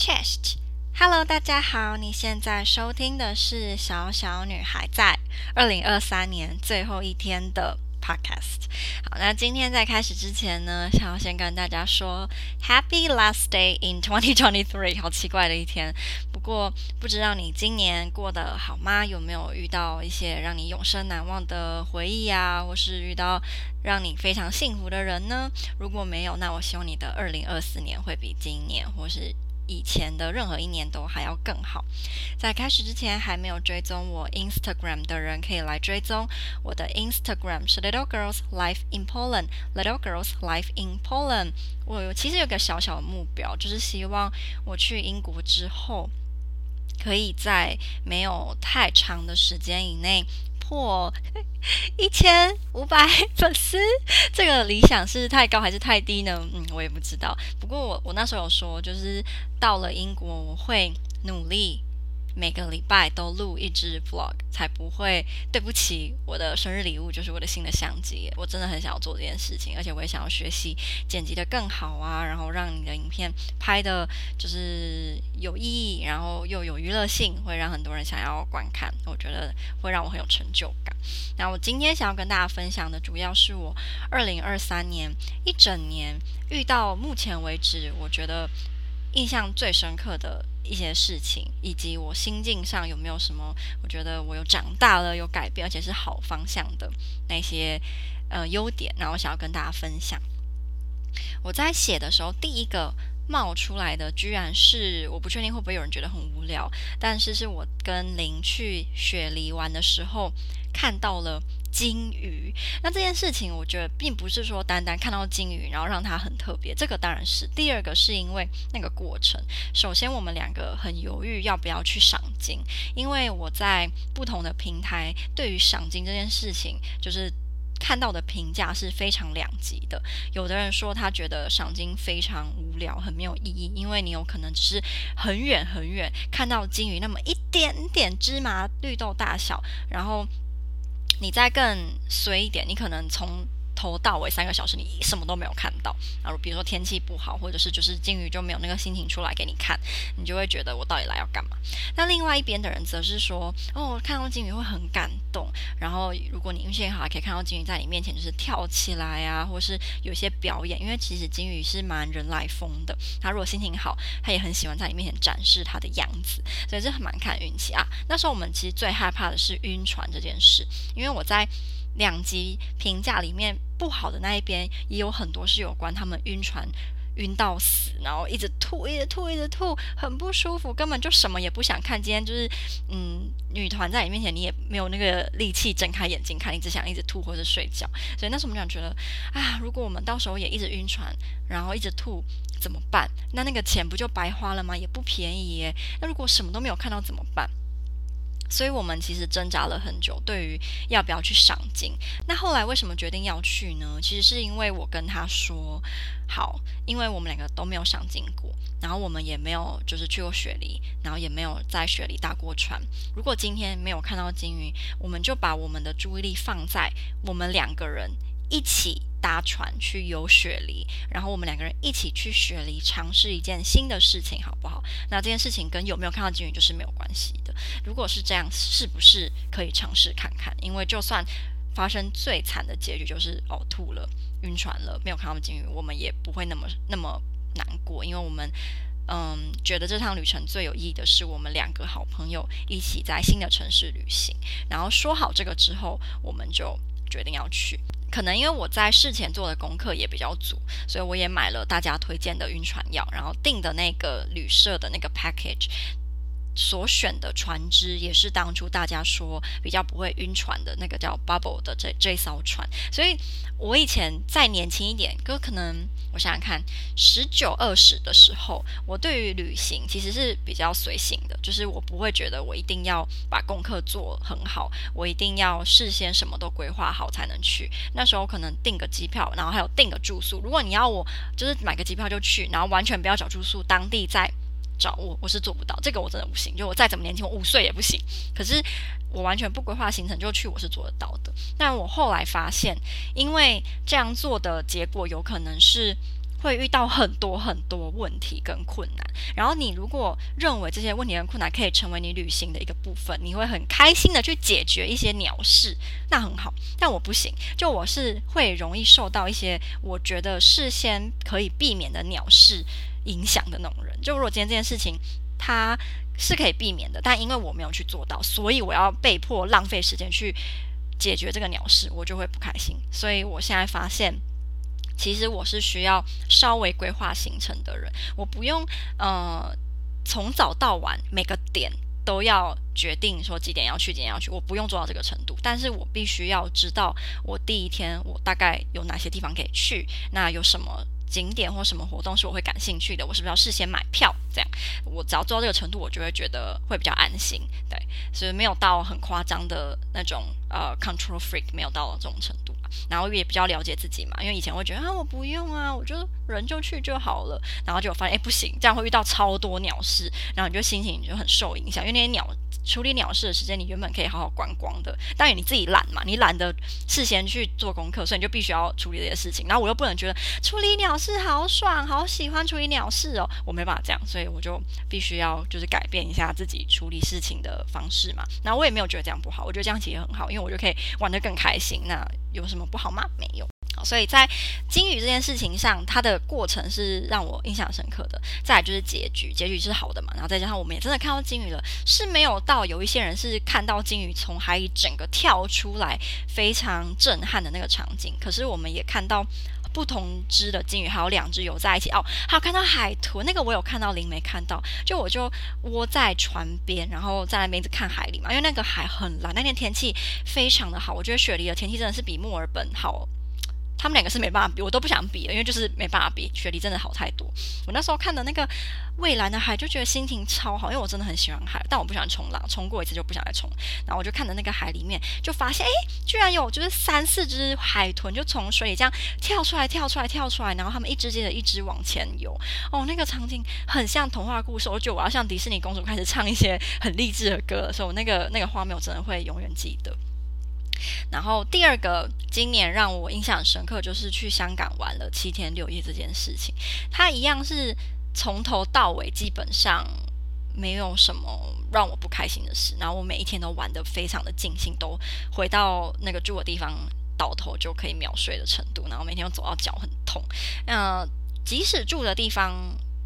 Chest，Hello，大家好，你现在收听的是小小女孩在二零二三年最后一天的 Podcast。好，那今天在开始之前呢，想要先跟大家说 Happy Last Day in 2023，好奇怪的一天。不过不知道你今年过得好吗？有没有遇到一些让你永生难忘的回忆啊，或是遇到让你非常幸福的人呢？如果没有，那我希望你的二零二四年会比今年或是以前的任何一年都还要更好。在开始之前，还没有追踪我 Instagram 的人，可以来追踪我的 Instagram 是 Little Girls Life in Poland，Little Girls Life in Poland。我其实有个小小的目标，就是希望我去英国之后，可以在没有太长的时间以内破一千五百 粉丝，这个理想是太高还是太低呢？嗯，我也不知道。不过我我那时候有说，就是到了英国，我会努力。每个礼拜都录一支 vlog，才不会对不起我的生日礼物，就是我的新的相机。我真的很想要做这件事情，而且我也想要学习剪辑得更好啊，然后让你的影片拍的就是有意义，然后又有娱乐性，会让很多人想要观看。我觉得会让我很有成就感。那我今天想要跟大家分享的，主要是我二零二三年一整年遇到目前为止，我觉得印象最深刻的。一些事情，以及我心境上有没有什么，我觉得我有长大了，有改变，而且是好方向的那些呃优点，然后我想要跟大家分享。我在写的时候，第一个冒出来的，居然是我不确定会不会有人觉得很无聊，但是是我跟林去雪梨玩的时候看到了。鲸鱼，那这件事情我觉得并不是说单单看到鲸鱼，然后让它很特别，这个当然是。第二个是因为那个过程，首先我们两个很犹豫要不要去赏鲸，因为我在不同的平台对于赏鲸这件事情，就是看到的评价是非常两极的。有的人说他觉得赏鲸非常无聊，很没有意义，因为你有可能只是很远很远看到鲸鱼那么一点点芝麻绿豆大小，然后。你再更衰一点，你可能从头到尾三个小时，你什么都没有看到。然后比如说天气不好，或者是就是鲸鱼就没有那个心情出来给你看，你就会觉得我到底来要干嘛？那另外一边的人则是说，哦，看到鲸鱼会很感动。然后如果你运气好，可以看到鲸鱼在你面前就是跳起来啊，或是有些表演。因为其实鲸鱼是蛮人来疯的，它如果心情好，它也很喜欢在你面前展示它的样子。所以这很蛮看运气啊。那时候我们其实最害怕的是晕船这件事，因为我在。两集评价里面不好的那一边也有很多是有关他们晕船晕到死，然后一直吐，一直吐，一直吐，很不舒服，根本就什么也不想看。今天就是嗯，女团在你面前，你也没有那个力气睁开眼睛看，你只想一直吐或者睡觉。所以那时候我们俩觉得啊，如果我们到时候也一直晕船，然后一直吐怎么办？那那个钱不就白花了吗？也不便宜耶。那如果什么都没有看到怎么办？所以我们其实挣扎了很久，对于要不要去赏鲸。那后来为什么决定要去呢？其实是因为我跟他说好，因为我们两个都没有赏鲸过，然后我们也没有就是去过雪梨，然后也没有在雪梨搭过船。如果今天没有看到鲸鱼，我们就把我们的注意力放在我们两个人一起。搭船去游雪梨，然后我们两个人一起去雪梨尝试一件新的事情，好不好？那这件事情跟有没有看到鲸鱼就是没有关系的。如果是这样，是不是可以尝试看看？因为就算发生最惨的结局，就是呕吐了、晕船了，没有看到鲸鱼，我们也不会那么那么难过，因为我们嗯觉得这趟旅程最有意义的是我们两个好朋友一起在新的城市旅行。然后说好这个之后，我们就决定要去。可能因为我在事前做的功课也比较足，所以我也买了大家推荐的晕船药，然后订的那个旅社的那个 package。所选的船只也是当初大家说比较不会晕船的那个叫 Bubble 的这这艘船，所以我以前再年轻一点，哥可能我想想看，十九二十的时候，我对于旅行其实是比较随性的，就是我不会觉得我一定要把功课做很好，我一定要事先什么都规划好才能去。那时候可能订个机票，然后还有订个住宿。如果你要我就是买个机票就去，然后完全不要找住宿，当地在。找我，我是做不到，这个我真的不行。就我再怎么年轻，我五岁也不行。可是我完全不规划行程就去，我是做得到的。但我后来发现，因为这样做的结果有可能是会遇到很多很多问题跟困难。然后你如果认为这些问题跟困难可以成为你旅行的一个部分，你会很开心的去解决一些鸟事，那很好。但我不行，就我是会容易受到一些我觉得事先可以避免的鸟事影响的那种人。就如果今天这件事情它是可以避免的，但因为我没有去做到，所以我要被迫浪费时间去解决这个鸟事，我就会不开心。所以我现在发现。其实我是需要稍微规划行程的人，我不用呃从早到晚每个点都要决定说几点要去几点要去，我不用做到这个程度，但是我必须要知道我第一天我大概有哪些地方可以去，那有什么。景点或什么活动是我会感兴趣的，我是不是要事先买票？这样我只要做到这个程度，我就会觉得会比较安心。对，所以没有到很夸张的那种呃 control freak，没有到这种程度。然后也比较了解自己嘛，因为以前会觉得啊我不用啊，我就人就去就好了。然后就发现哎不行，这样会遇到超多鸟事，然后你就心情就很受影响，因为那些鸟。处理鸟事的时间，你原本可以好好观光的，但你自己懒嘛，你懒得事先去做功课，所以你就必须要处理这些事情。然后我又不能觉得处理鸟事好爽，好喜欢处理鸟事哦，我没办法这样，所以我就必须要就是改变一下自己处理事情的方式嘛。然后我也没有觉得这样不好，我觉得这样其实很好，因为我就可以玩得更开心。那有什么不好吗？没有。所以在鲸鱼这件事情上，它的过程是让我印象深刻的。再来就是结局，结局是好的嘛。然后再加上我们也真的看到鲸鱼了，是没有到有一些人是看到鲸鱼从海里整个跳出来，非常震撼的那个场景。可是我们也看到不同只的鲸鱼，还有两只游在一起哦，还有看到海豚，那个我有看到，林没看到。就我就窝在船边，然后在那边一直看海里嘛，因为那个海很蓝，那天天气非常的好。我觉得雪梨的天气真的是比墨尔本好。他们两个是没办法比，我都不想比了，因为就是没办法比，雪梨真的好太多。我那时候看的那个蔚蓝的海，就觉得心情超好，因为我真的很喜欢海，但我不喜欢冲浪，冲过一次就不想再冲。然后我就看着那个海里面，就发现哎，居然有就是三四只海豚就从水里这样跳出来，跳出来，跳出来，然后他们一只接着一只往前游。哦，那个场景很像童话故事，我觉得我要像迪士尼公主开始唱一些很励志的歌的时候，那个那个画面我真的会永远记得。然后第二个，今年让我印象深刻，就是去香港玩了七天六夜这件事情。它一样是从头到尾基本上没有什么让我不开心的事。然后我每一天都玩得非常的尽兴，都回到那个住的地方倒头就可以秒睡的程度。然后每天都走到脚很痛。呃，即使住的地方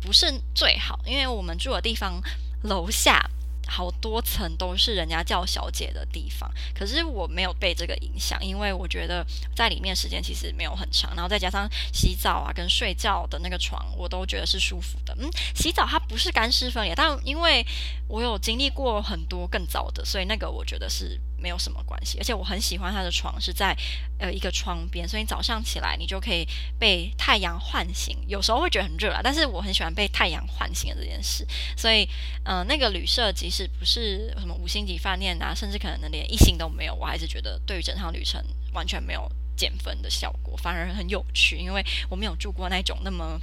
不是最好，因为我们住的地方楼下。好多层都是人家叫小姐的地方，可是我没有被这个影响，因为我觉得在里面时间其实没有很长，然后再加上洗澡啊跟睡觉的那个床，我都觉得是舒服的。嗯，洗澡它不是干湿分离，但因为我有经历过很多更早的，所以那个我觉得是。没有什么关系，而且我很喜欢他的床是在呃一个窗边，所以你早上起来你就可以被太阳唤醒。有时候会觉得很热啊，但是我很喜欢被太阳唤醒的这件事。所以，嗯、那个旅社即使不是什么五星级饭店啊，甚至可能连一星都没有，我还是觉得对于整趟旅程完全没有。减分的效果反而很有趣，因为我没有住过那种那么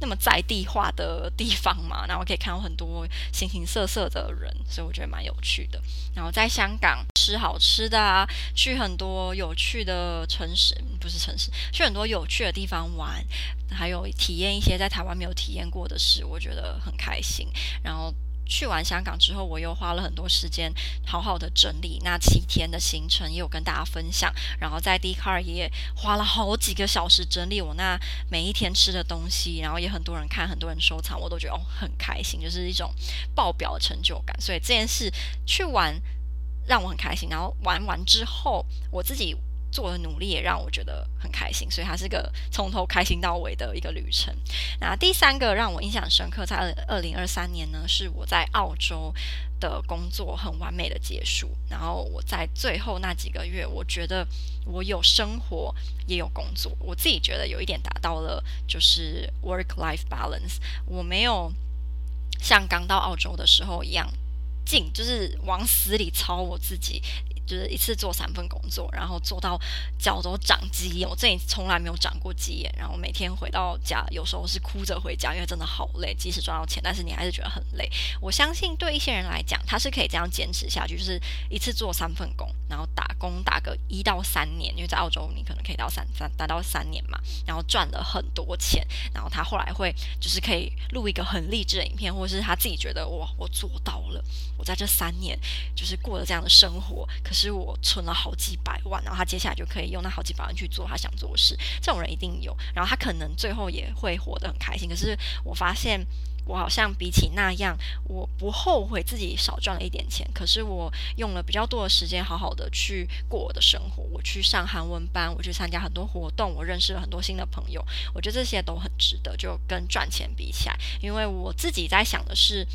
那么在地化的地方嘛，然后可以看到很多形形色色的人，所以我觉得蛮有趣的。然后在香港吃好吃的啊，去很多有趣的城市，不是城市，去很多有趣的地方玩，还有体验一些在台湾没有体验过的事，我觉得很开心。然后。去完香港之后，我又花了很多时间好好的整理那七天的行程，也有跟大家分享。然后在 d c a r 也花了好几个小时整理我那每一天吃的东西，然后也很多人看，很多人收藏，我都觉得哦很开心，就是一种爆表的成就感。所以这件事去玩让我很开心。然后玩完之后，我自己。做的努力也让我觉得很开心，所以它是个从头开心到尾的一个旅程。那第三个让我印象深刻，在二二零二三年呢，是我在澳洲的工作很完美的结束。然后我在最后那几个月，我觉得我有生活也有工作，我自己觉得有一点达到了，就是 work-life balance。我没有像刚到澳洲的时候一样，尽就是往死里操我自己。就是一次做三份工作，然后做到脚都长鸡眼，我这里从来没有长过鸡眼。然后每天回到家，有时候是哭着回家，因为真的好累。即使赚到钱，但是你还是觉得很累。我相信对一些人来讲，他是可以这样坚持下去，就是一次做三份工，然后打工打个一到三年，因为在澳洲你可能可以到三三达到三年嘛，然后赚了很多钱，然后他后来会就是可以录一个很励志的影片，或者是他自己觉得哇，我做到了，我在这三年就是过了这样的生活，可是我存了好几百万，然后他接下来就可以用那好几百万去做他想做的事。这种人一定有，然后他可能最后也会活得很开心。可是我发现。我好像比起那样，我不后悔自己少赚了一点钱。可是我用了比较多的时间，好好的去过我的生活。我去上韩文班，我去参加很多活动，我认识了很多新的朋友。我觉得这些都很值得，就跟赚钱比起来。因为我自己在想的是，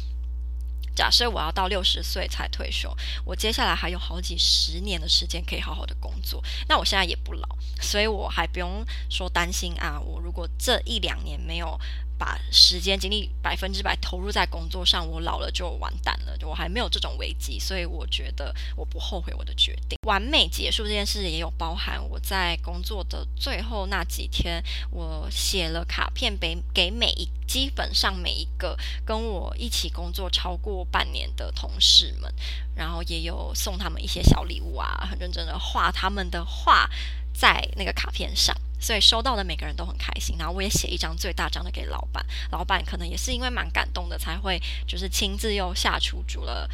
假设我要到六十岁才退休，我接下来还有好几十年的时间可以好好的工作。那我现在也不老，所以我还不用说担心啊。我如果这一两年没有。把时间精力百分之百投入在工作上，我老了就完蛋了。就我还没有这种危机，所以我觉得我不后悔我的决定。完美结束这件事也有包含我在工作的最后那几天，我写了卡片给给每一基本上每一个跟我一起工作超过半年的同事们，然后也有送他们一些小礼物啊，很认真的画他们的画在那个卡片上。所以收到的每个人都很开心，然后我也写一张最大张的给老板，老板可能也是因为蛮感动的，才会就是亲自又下厨煮了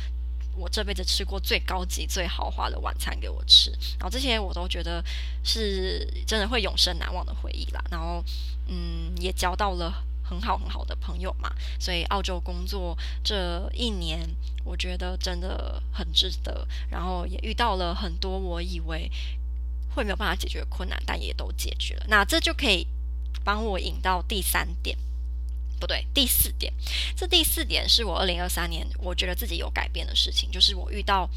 我这辈子吃过最高级、最豪华的晚餐给我吃，然后这些我都觉得是真的会永生难忘的回忆啦。然后嗯，也交到了很好很好的朋友嘛，所以澳洲工作这一年，我觉得真的很值得。然后也遇到了很多我以为。会没有办法解决的困难，但也都解决了。那这就可以帮我引到第三点，不对，第四点。这第四点是我二零二三年我觉得自己有改变的事情，就是我遇到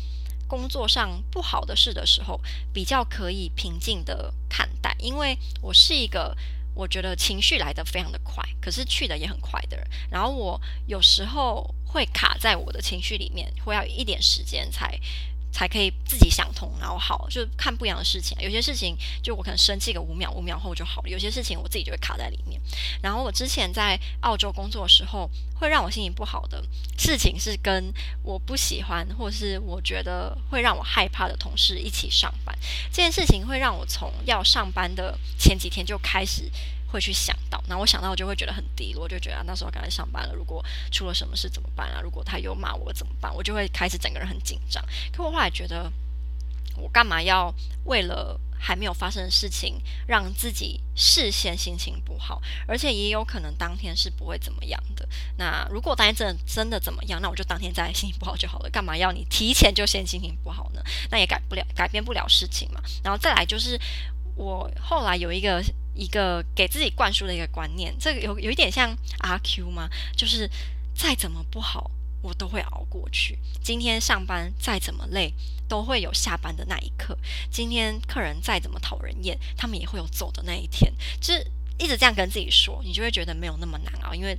工作上不好的事的时候，比较可以平静的看待。因为我是一个我觉得情绪来得非常的快，可是去得也很快的人。然后我有时候会卡在我的情绪里面，会要一点时间才。才可以自己想通，然后好，就看不一样的事情。有些事情就我可能生气个五秒，五秒后就好了。有些事情我自己就会卡在里面。然后我之前在澳洲工作的时候，会让我心情不好的事情是跟我不喜欢或是我觉得会让我害怕的同事一起上班。这件事情会让我从要上班的前几天就开始。会去想到，那我想到我就会觉得很低落，就觉得、啊、那时候刚才上班了，如果出了什么事怎么办啊？如果他又骂我怎么办？我就会开始整个人很紧张。可我后来觉得，我干嘛要为了还没有发生的事情让自己事先心情不好？而且也有可能当天是不会怎么样的。那如果当天真的真的怎么样，那我就当天再心情不好就好了。干嘛要你提前就先心情不好呢？那也改不了，改变不了事情嘛。然后再来就是我后来有一个。一个给自己灌输的一个观念，这个有有一点像阿 Q 吗？就是再怎么不好，我都会熬过去。今天上班再怎么累，都会有下班的那一刻。今天客人再怎么讨人厌，他们也会有走的那一天。就是一直这样跟自己说，你就会觉得没有那么难熬，因为。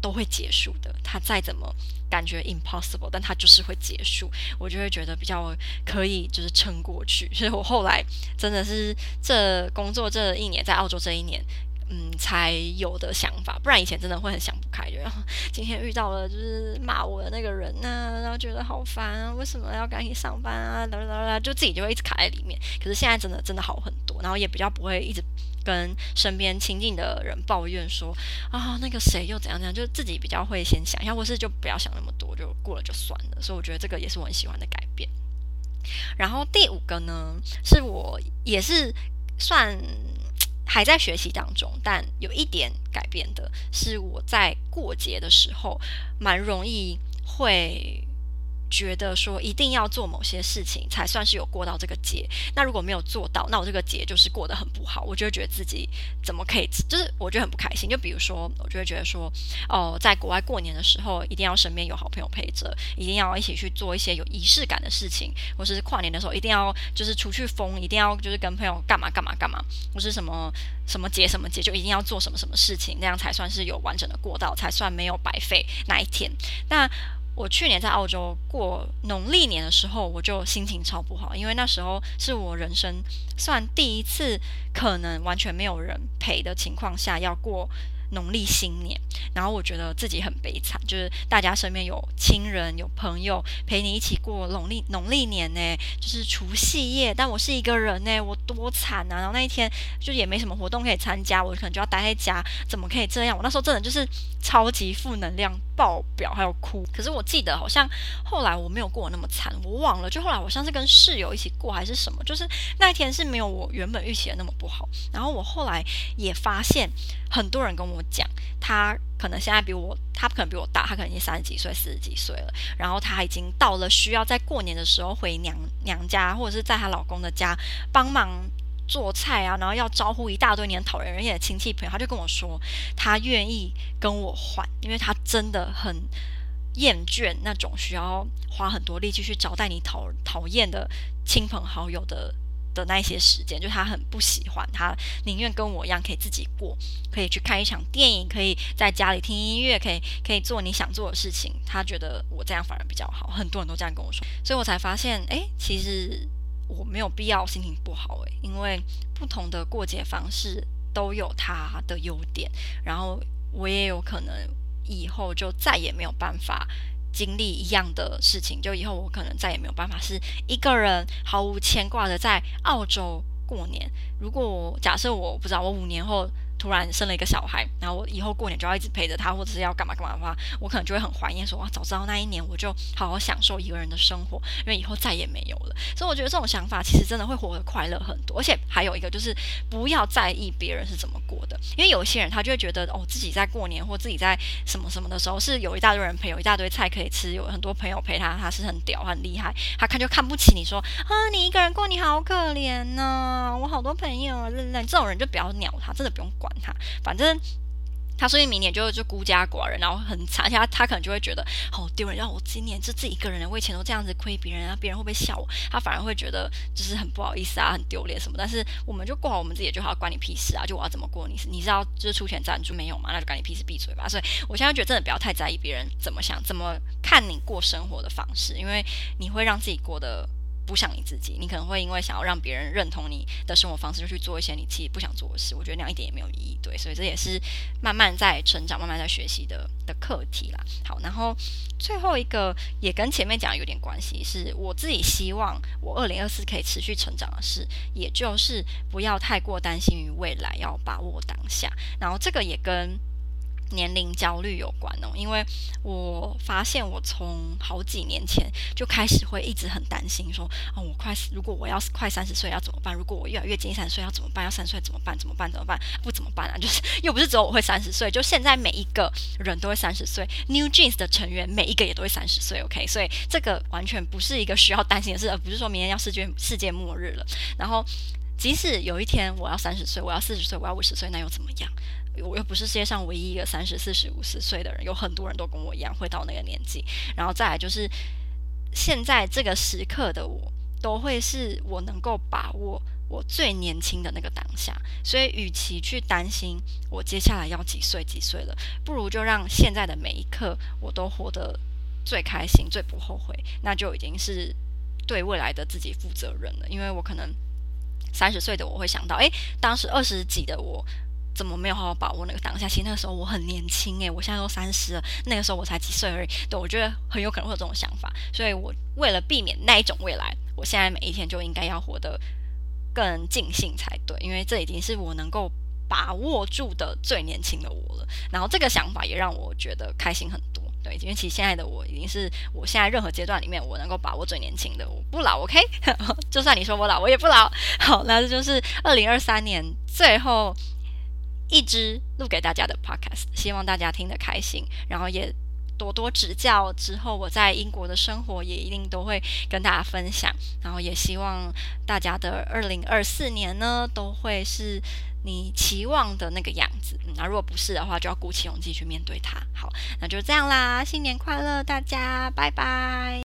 都会结束的，他再怎么感觉 impossible，但他就是会结束，我就会觉得比较可以，就是撑过去。所以我后来真的是这工作这一年，在澳洲这一年，嗯，才有的想法，不然以前真的会很想不开，就然后今天遇到了就是骂我的那个人呐、啊，然后觉得好烦啊，为什么要赶紧上班啊？啦啦啦啦，就自己就会一直卡在里面。可是现在真的真的好很多，然后也比较不会一直。跟身边亲近的人抱怨说啊，那个谁又怎样怎样，就自己比较会先想，要不是就不要想那么多，就过了就算了。所以我觉得这个也是我很喜欢的改变。然后第五个呢，是我也是算还在学习当中，但有一点改变的是，我在过节的时候蛮容易会。觉得说一定要做某些事情才算是有过到这个节，那如果没有做到，那我这个节就是过得很不好，我就会觉得自己怎么可以，就是我觉得很不开心。就比如说，我就会觉得说，哦，在国外过年的时候，一定要身边有好朋友陪着，一定要一起去做一些有仪式感的事情，或是跨年的时候一定要就是出去疯，一定要就是跟朋友干嘛干嘛干嘛，或是什么什么节什么节就一定要做什么什么事情，那样才算是有完整的过到，才算没有白费那一天。那我去年在澳洲过农历年的时候，我就心情超不好，因为那时候是我人生算第一次，可能完全没有人陪的情况下要过。农历新年，然后我觉得自己很悲惨，就是大家身边有亲人、有朋友陪你一起过农历农历年呢，就是除夕夜，但我是一个人呢，我多惨啊！然后那一天就也没什么活动可以参加，我可能就要待在家，怎么可以这样？我那时候真的就是超级负能量爆表，还有哭。可是我记得好像后来我没有过那么惨，我忘了，就后来我像是跟室友一起过还是什么，就是那一天是没有我原本预期的那么不好。然后我后来也发现很多人跟我。我讲，他可能现在比我，他可能比我大，他可能已经三十几岁、四十几岁了。然后他已经到了需要在过年的时候回娘娘家，或者是在她老公的家帮忙做菜啊，然后要招呼一大堆你很讨厌的亲戚朋友。他就跟我说，他愿意跟我换，因为他真的很厌倦那种需要花很多力气去招待你讨讨厌的亲朋好友的。的那一些时间，就他很不喜欢，他宁愿跟我一样可以自己过，可以去看一场电影，可以在家里听音乐，可以可以做你想做的事情。他觉得我这样反而比较好，很多人都这样跟我说，所以我才发现，诶，其实我没有必要心情不好，诶，因为不同的过节方式都有它的优点，然后我也有可能以后就再也没有办法。经历一样的事情，就以后我可能再也没有办法是一个人毫无牵挂的在澳洲过年。如果假设我不知道，我五年后。突然生了一个小孩，然后我以后过年就要一直陪着他，或者是要干嘛干嘛的话，我可能就会很怀念说，哇，早知道那一年我就好好享受一个人的生活，因为以后再也没有了。所以我觉得这种想法其实真的会活得快乐很多。而且还有一个就是不要在意别人是怎么过的，因为有些人他就会觉得哦，自己在过年或自己在什么什么的时候是有一大堆人陪，有一大堆菜可以吃，有很多朋友陪他，他是很屌很厉害，他看就看不起你说啊，你一个人过你好可怜呐、我好多朋友，那这种人就不要鸟他，真的不用管。管他，反正他说不定明年就就孤家寡人，然后很惨，而且他他可能就会觉得好丢人，让我今年就自己一个人，为钱都这样子亏别人啊，别人会不会笑我？他反而会觉得就是很不好意思啊，很丢脸什么。但是我们就过好我们自己就好，关你屁事啊！就我要怎么过，你是你是要就是出钱赞助没有嘛？那就关你屁事，闭嘴吧！所以我现在觉得真的不要太在意别人怎么想，怎么看你过生活的方式，因为你会让自己过得。不像你自己，你可能会因为想要让别人认同你的生活方式，就去做一些你自己不想做的事。我觉得那样一点也没有意义，对，所以这也是慢慢在成长、慢慢在学习的的课题啦。好，然后最后一个也跟前面讲的有点关系，是我自己希望我二零二四可以持续成长的事，也就是不要太过担心于未来，要把握当下。然后这个也跟。年龄焦虑有关哦，因为我发现我从好几年前就开始会一直很担心说，说哦，我快如果我要快三十岁要怎么办？如果我越来越接近三十岁要怎么办？要三十岁怎么办？怎么办？怎么办？不怎么办啊？就是又不是只有我 会三十岁，就现在每一个人都会三十岁，New Jeans 的成员每一个也都会三十岁，OK？所以这个完全不是一个需要担心的事，而不是说明天要世界世界末日了。然后，即使有一天我要三十岁，我要四十岁，我要五十岁，那又怎么样？我又不是世界上唯一一个三十四十五十岁的人，有很多人都跟我一样会到那个年纪。然后再来就是，现在这个时刻的我，都会是我能够把握我最年轻的那个当下。所以，与其去担心我接下来要几岁几岁了，不如就让现在的每一刻我都活得最开心、最不后悔，那就已经是对未来的自己负责任了。因为我可能三十岁的我会想到，诶，当时二十几的我。怎么没有好好把握那个当下？其实那个时候我很年轻诶，我现在都三十了，那个时候我才几岁而已。对，我觉得很有可能会有这种想法，所以我为了避免那一种未来，我现在每一天就应该要活得更尽兴才对，因为这已经是我能够把握住的最年轻的我了。然后这个想法也让我觉得开心很多，对，因为其实现在的我已经是我现在任何阶段里面我能够把握最年轻的，我不老，OK？就算你说我老，我也不老。好，那这就是二零二三年最后。一直录给大家的 podcast，希望大家听得开心，然后也多多指教。之后我在英国的生活也一定都会跟大家分享，然后也希望大家的二零二四年呢都会是你期望的那个样子。那如果不是的话，就要鼓起勇气去面对它。好，那就这样啦，新年快乐，大家拜拜。